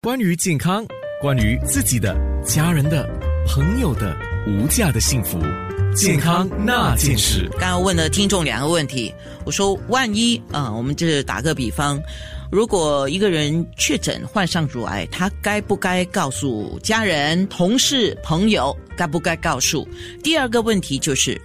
关于健康，关于自己的、家人的、朋友的无价的幸福，健康那件事。刚刚问了听众两个问题，我说万一啊，我们就是打个比方，如果一个人确诊患上乳癌，他该不该告诉家人、同事、朋友？该不该告诉？第二个问题就是，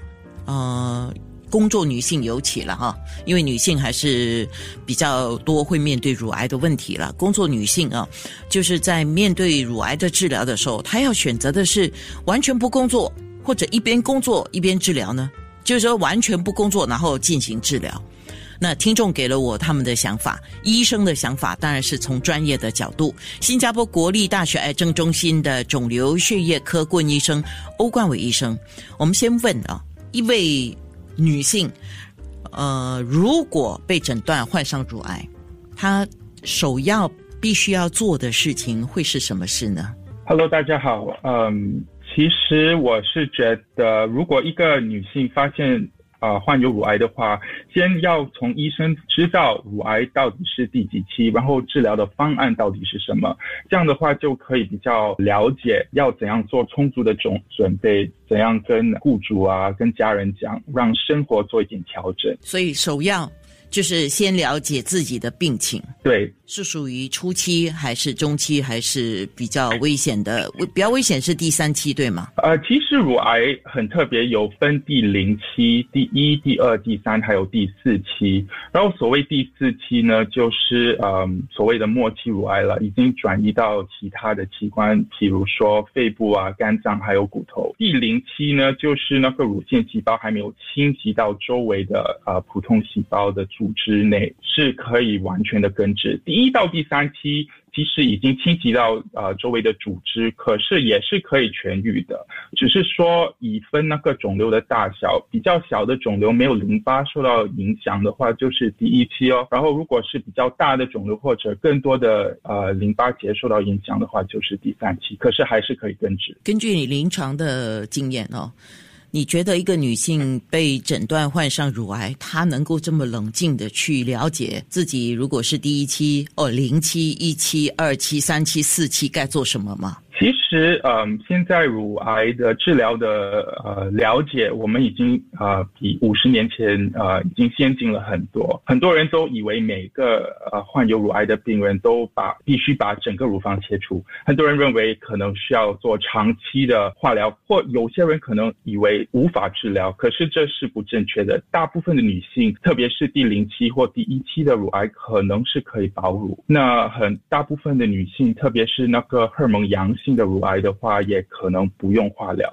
呃。工作女性尤其了哈，因为女性还是比较多会面对乳癌的问题了。工作女性啊，就是在面对乳癌的治疗的时候，她要选择的是完全不工作，或者一边工作一边治疗呢？就是说完全不工作，然后进行治疗。那听众给了我他们的想法，医生的想法当然是从专业的角度。新加坡国立大学癌症中心的肿瘤血液科顾问医生欧冠伟医生，我们先问啊，一位。女性，呃，如果被诊断患上乳癌，她首要必须要做的事情会是什么事呢？Hello，大家好。嗯，其实我是觉得，如果一个女性发现。啊，患有乳癌的话，先要从医生知道乳癌到底是第几期，然后治疗的方案到底是什么。这样的话就可以比较了解要怎样做充足的准准备，怎样跟雇主啊、跟家人讲，让生活做一点调整。所以首要。就是先了解自己的病情，对，是属于初期还是中期，还是比较危险的？比较危险是第三期，对吗？呃，其实乳癌很特别，有分第零期、第一、第二、第三，还有第四期。然后所谓第四期呢，就是呃所谓的末期乳癌了，已经转移到其他的器官，比如说肺部啊、肝脏还有骨头。第零期呢，就是那个乳腺细胞还没有侵袭到周围的呃普通细胞的。组组织内是可以完全的根治。第一到第三期其实已经侵袭到呃周围的组织，可是也是可以痊愈的。只是说以分那个肿瘤的大小，比较小的肿瘤没有淋巴受到影响的话，就是第一期哦。然后如果是比较大的肿瘤或者更多的呃淋巴结受到影响的话，就是第三期。可是还是可以根治。根据你临床的经验哦。你觉得一个女性被诊断患上乳癌，她能够这么冷静的去了解自己，如果是第一期、哦零期、一期、二期、三期、四期该做什么吗？其实，嗯，现在乳癌的治疗的呃了解，我们已经啊比五十年前呃已经先进了很多。很多人都以为每个呃患有乳癌的病人都把必须把整个乳房切除，很多人认为可能需要做长期的化疗，或有些人可能以为无法治疗。可是这是不正确的。大部分的女性，特别是第零期或第一期的乳癌，可能是可以保乳。那很大部分的女性，特别是那个荷尔蒙阳性。的乳癌的话，也可能不用化疗，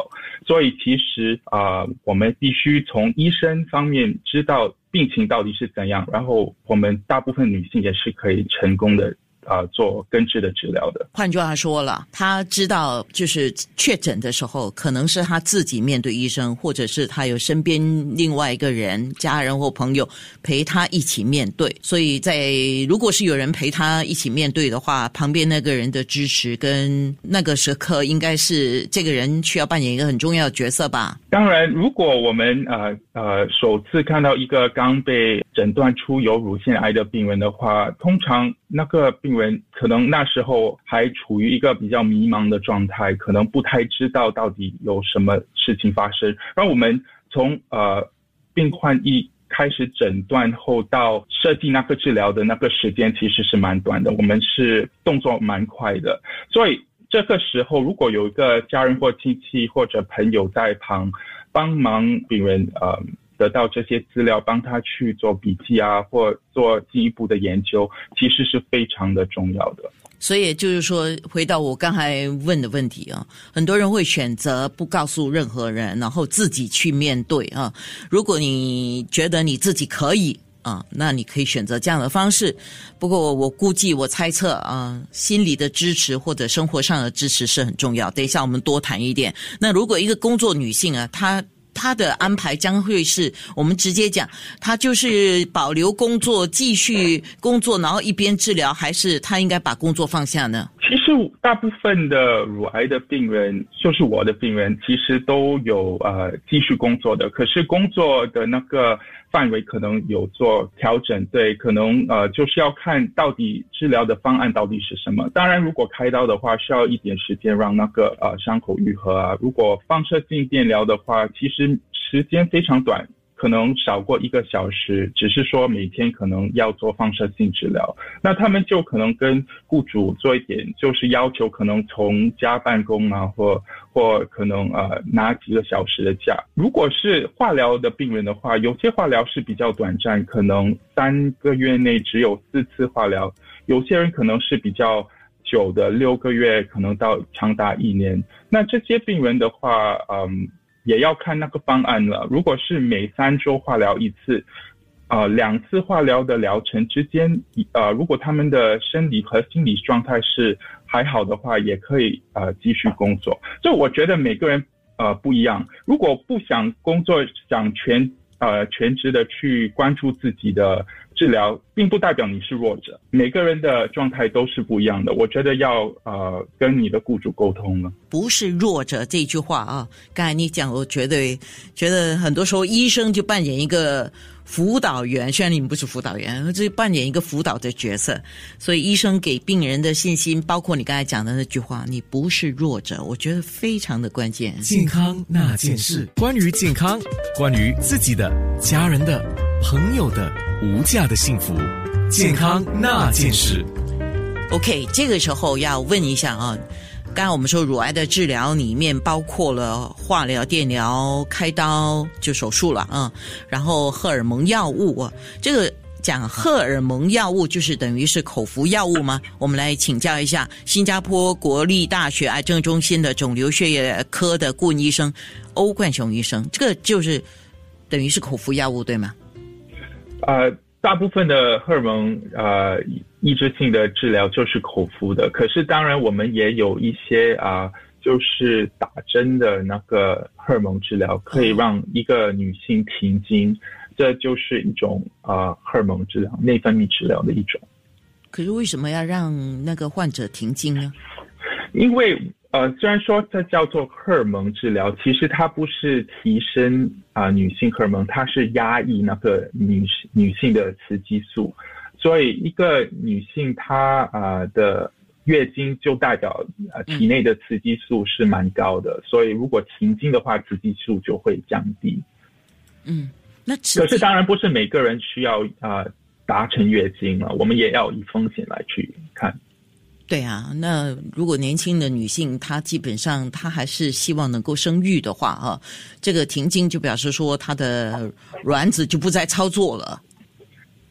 所以其实啊，我们必须从医生方面知道病情到底是怎样，然后我们大部分女性也是可以成功的。啊，做根治的治疗的。换句话说了，他知道就是确诊的时候，可能是他自己面对医生，或者是他有身边另外一个人、家人或朋友陪他一起面对。所以在如果是有人陪他一起面对的话，旁边那个人的支持跟那个时刻，应该是这个人需要扮演一个很重要的角色吧。当然，如果我们呃呃首次看到一个刚被诊断出有乳腺癌的病人的话，通常那个病人可能那时候还处于一个比较迷茫的状态，可能不太知道到底有什么事情发生。然后我们从呃病患一开始诊断后到设计那个治疗的那个时间其实是蛮短的，我们是动作蛮快的。所以这个时候如果有一个家人或亲戚或者朋友在旁帮忙病人呃。得到这些资料，帮他去做笔记啊，或做进一步的研究，其实是非常的重要的。所以就是说，回到我刚才问的问题啊，很多人会选择不告诉任何人，然后自己去面对啊。如果你觉得你自己可以啊，那你可以选择这样的方式。不过我估计，我猜测啊，心理的支持或者生活上的支持是很重要。等一下我们多谈一点。那如果一个工作女性啊，她他的安排将会是我们直接讲，他就是保留工作，继续工作，然后一边治疗，还是他应该把工作放下呢？其实大部分的乳癌的病人，就是我的病人，其实都有呃继续工作的，可是工作的那个范围可能有做调整，对，可能呃就是要看到底治疗的方案到底是什么。当然，如果开刀的话，需要一点时间让那个呃伤口愈合啊。如果放射性电疗的话，其实时间非常短。可能少过一个小时，只是说每天可能要做放射性治疗，那他们就可能跟雇主做一点，就是要求可能从家办公啊，或或可能呃拿几个小时的假。如果是化疗的病人的话，有些化疗是比较短暂，可能三个月内只有四次化疗；有些人可能是比较久的，六个月可能到长达一年。那这些病人的话，嗯。也要看那个方案了。如果是每三周化疗一次，呃，两次化疗的疗程之间，呃，如果他们的生理和心理状态是还好的话，也可以呃继续工作。就我觉得每个人呃不一样。如果不想工作，想全呃全职的去关注自己的。治疗并不代表你是弱者，每个人的状态都是不一样的。我觉得要呃跟你的雇主沟通了。不是弱者这句话啊，刚才你讲，我绝对觉得很多时候医生就扮演一个辅导员，虽然你们不是辅导员，这扮演一个辅导的角色。所以医生给病人的信心，包括你刚才讲的那句话，你不是弱者，我觉得非常的关键。健康那件事，关于健康，关于自己的、家人的、朋友的。无价的幸福，健康那件事。OK，这个时候要问一下啊，刚刚我们说乳癌的治疗里面包括了化疗、电疗、开刀就手术了啊，然后荷尔蒙药物，这个讲荷尔蒙药物就是等于是口服药物吗？我们来请教一下新加坡国立大学癌症中心的肿瘤血液科的顾问医生欧冠雄医生，这个就是等于是口服药物对吗？呃，大部分的荷尔蒙呃抑制性的治疗就是口服的，可是当然我们也有一些啊，就是打针的那个荷尔蒙治疗，可以让一个女性停经，这就是一种啊荷尔蒙治疗、内分泌治疗的一种。可是为什么要让那个患者停经呢？因为。呃，虽然说这叫做荷尔蒙治疗，其实它不是提升啊女性荷尔蒙，它是压抑那个女女性的雌激素。所以一个女性她啊的月经就代表啊体内的雌激素是蛮高的，所以如果停经的话，雌激素就会降低。嗯，那可是当然不是每个人需要啊达成月经了，我们也要以风险来去看。对啊，那如果年轻的女性她基本上她还是希望能够生育的话啊，这个停经就表示说她的卵子就不再操作了。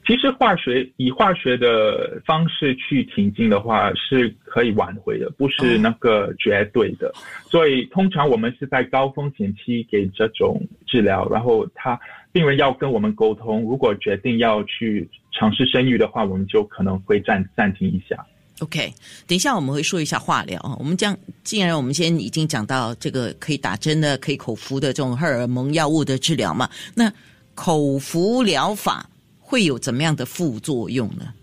其实化学以化学的方式去停经的话是可以挽回的，不是那个绝对的。所以通常我们是在高风险期给这种治疗，然后他病人要跟我们沟通，如果决定要去尝试生育的话，我们就可能会暂暂停一下。OK，等一下我们会说一下化疗。我们将既然我们先已经讲到这个可以打针的、可以口服的这种荷尔蒙药物的治疗嘛，那口服疗法会有怎么样的副作用呢？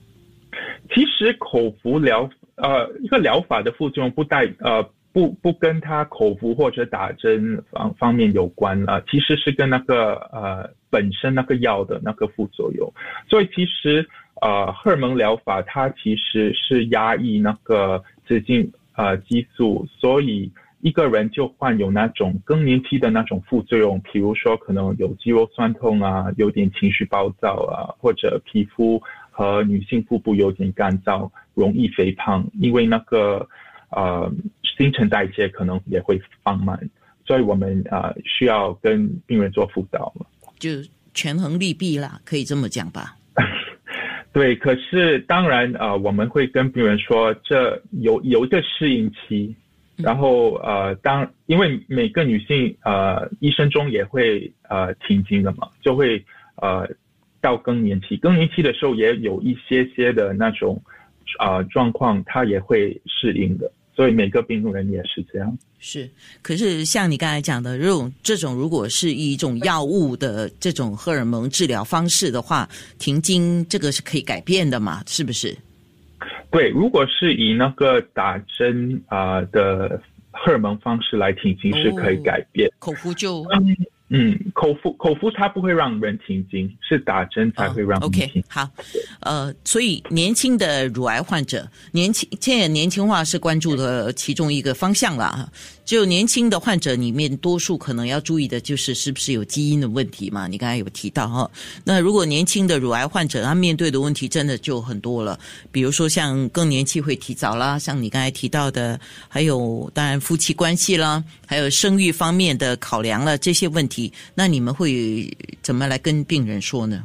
其实口服疗呃一个疗法的副作用不带呃不不跟它口服或者打针方方面有关啊，其实是跟那个呃本身那个药的那个副作用，所以其实。呃，荷尔蒙疗法它其实是压抑那个雌性呃激素，所以一个人就患有那种更年期的那种副作用，比如说可能有肌肉酸痛啊，有点情绪暴躁啊，或者皮肤和女性腹部有点干燥，容易肥胖，因为那个呃新陈代谢可能也会放慢，所以我们呃需要跟病人做辅导就权衡利弊啦，可以这么讲吧。对，可是当然呃，我们会跟病人说，这有有一个适应期，然后呃，当因为每个女性呃一生中也会呃停经的嘛，就会呃到更年期，更年期的时候也有一些些的那种啊状况，她也会适应的。所以每个病人也是这样。是，可是像你刚才讲的，这种这种如果是一种药物的这种荷尔蒙治疗方式的话，停经这个是可以改变的嘛？是不是？对，如果是以那个打针啊的荷尔蒙方式来停经，是可以改变。口服就嗯，口服口服它不会让人停经，是打针才会让。OK，好，呃，所以年轻的乳癌患者，年轻现在年轻化是关注的其中一个方向了。就年轻的患者里面，多数可能要注意的就是是不是有基因的问题嘛？你刚才有提到哈。那如果年轻的乳癌患者，他面对的问题真的就很多了，比如说像更年期会提早啦，像你刚才提到的，还有当然夫妻关系啦，还有生育方面的考量了这些问题，那你们会怎么来跟病人说呢？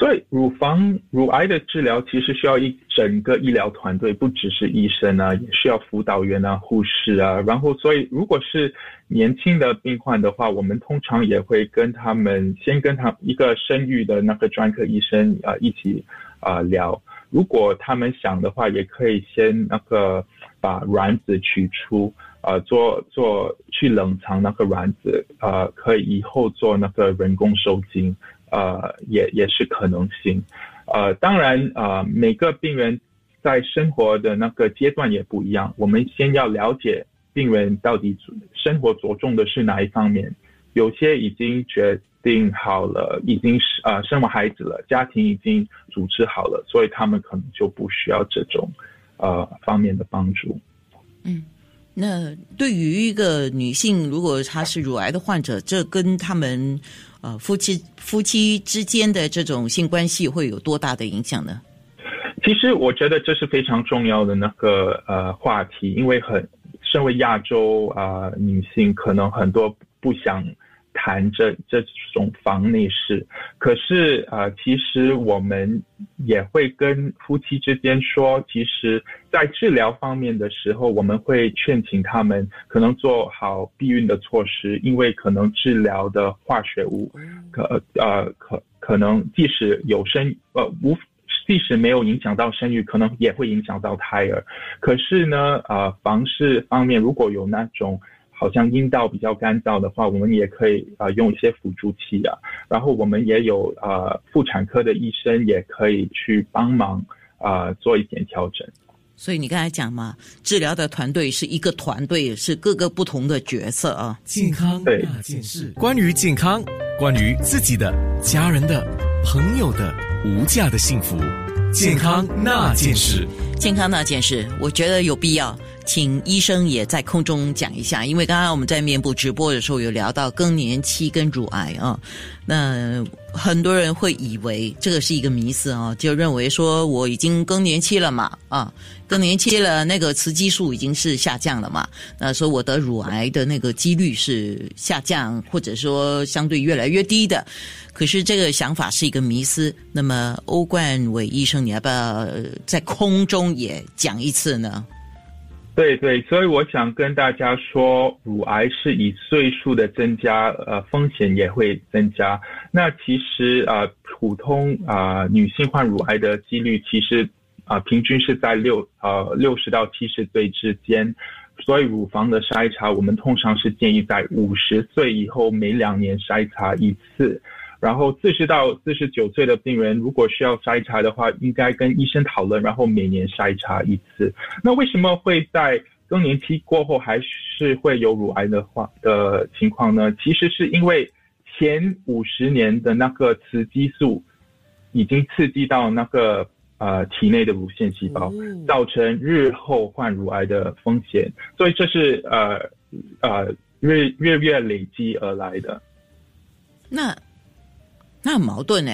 所以，乳房乳癌的治疗其实需要一整个医疗团队，不只是医生啊，也需要辅导员啊、护士啊。然后，所以如果是年轻的病患的话，我们通常也会跟他们先跟他一个生育的那个专科医生啊一起啊聊。如果他们想的话，也可以先那个把卵子取出，呃，做做去冷藏那个卵子，呃，可以以后做那个人工受精。呃，也也是可能性，呃，当然，呃，每个病人在生活的那个阶段也不一样。我们先要了解病人到底生活着重的是哪一方面。有些已经决定好了，已经是呃生完孩子了，家庭已经组织好了，所以他们可能就不需要这种呃方面的帮助。嗯，那对于一个女性，如果她是乳癌的患者，这跟他们。呃，夫妻夫妻之间的这种性关系会有多大的影响呢？其实我觉得这是非常重要的那个呃话题，因为很身为亚洲啊女性，可能很多不想。谈这这种房内事，可是啊，其实我们也会跟夫妻之间说，其实，在治疗方面的时候，我们会劝请他们可能做好避孕的措施，因为可能治疗的化学物，可呃可可能即使有生呃无即使没有影响到生育，可能也会影响到胎儿。可是呢，呃，房事方面如果有那种。好像阴道比较干燥的话，我们也可以啊用一些辅助器啊，然后我们也有啊妇产科的医生也可以去帮忙啊做一点调整。所以你刚才讲嘛，治疗的团队是一个团队，是各个不同的角色啊。健康那件事，关于健康，关于自己的、家人的、朋友的无价的幸福，健康那件事，健康那件事，我觉得有必要。请医生也在空中讲一下，因为刚刚我们在面部直播的时候有聊到更年期跟乳癌啊，那很多人会以为这个是一个迷思啊，就认为说我已经更年期了嘛，啊，更年期了，那个雌激素已经是下降了嘛，那说我得乳癌的那个几率是下降，或者说相对越来越低的，可是这个想法是一个迷思。那么欧冠伟医生，你要不要在空中也讲一次呢？对对，所以我想跟大家说，乳癌是以岁数的增加，呃，风险也会增加。那其实啊，普通啊女性患乳癌的几率，其实啊平均是在六呃六十到七十岁之间。所以乳房的筛查，我们通常是建议在五十岁以后每两年筛查一次。然后四十到四十九岁的病人，如果需要筛查的话，应该跟医生讨论，然后每年筛查一次。那为什么会在更年期过后还是会有乳癌的话的情况呢？其实是因为前五十年的那个雌激素已经刺激到那个呃体内的乳腺细胞，造成日后患乳癌的风险。所以这是呃呃日日月累积而来的。那。那很矛盾呢。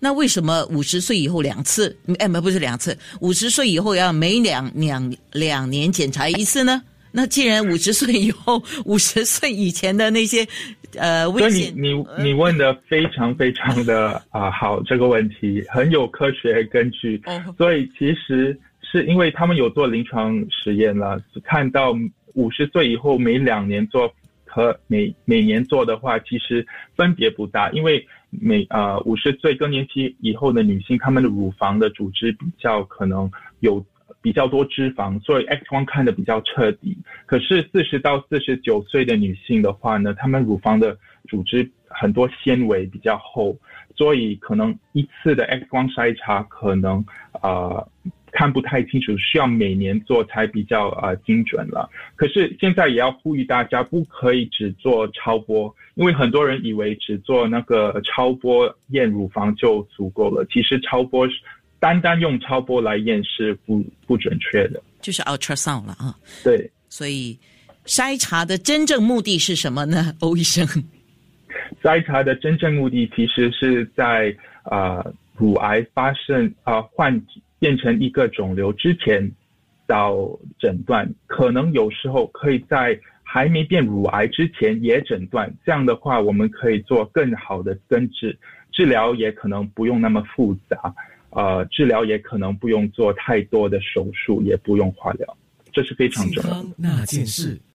那为什么五十岁以后两次？哎，不不是两次，五十岁以后要每两两两年检查一次呢？那既然五十岁以后，五十岁以前的那些呃危险，你你你问的非常非常的啊好，这个问题很有科学根据。所以其实是因为他们有做临床实验了，看到五十岁以后每两年做和每每年做的话，其实分别不大，因为。每啊五十岁更年期以后的女性，她们的乳房的组织比较可能有比较多脂肪，所以 X 光看的比较彻底。可是四十到四十九岁的女性的话呢，她们乳房的组织很多纤维比较厚，所以可能一次的 X 光筛查可能啊看不太清楚，需要每年做才比较呃精准了。可是现在也要呼吁大家，不可以只做超波，因为很多人以为只做那个超波验乳房就足够了。其实超波单单用超波来验是不不准确的，就是 ultrasound 了啊。对，所以筛查的真正目的是什么呢，欧医生？筛查的真正目的其实是在啊乳癌发生啊患变成一个肿瘤之前到诊断，可能有时候可以在还没变乳癌之前也诊断，这样的话我们可以做更好的根治，治疗也可能不用那么复杂，呃，治疗也可能不用做太多的手术，也不用化疗，这是非常重要的。那件事。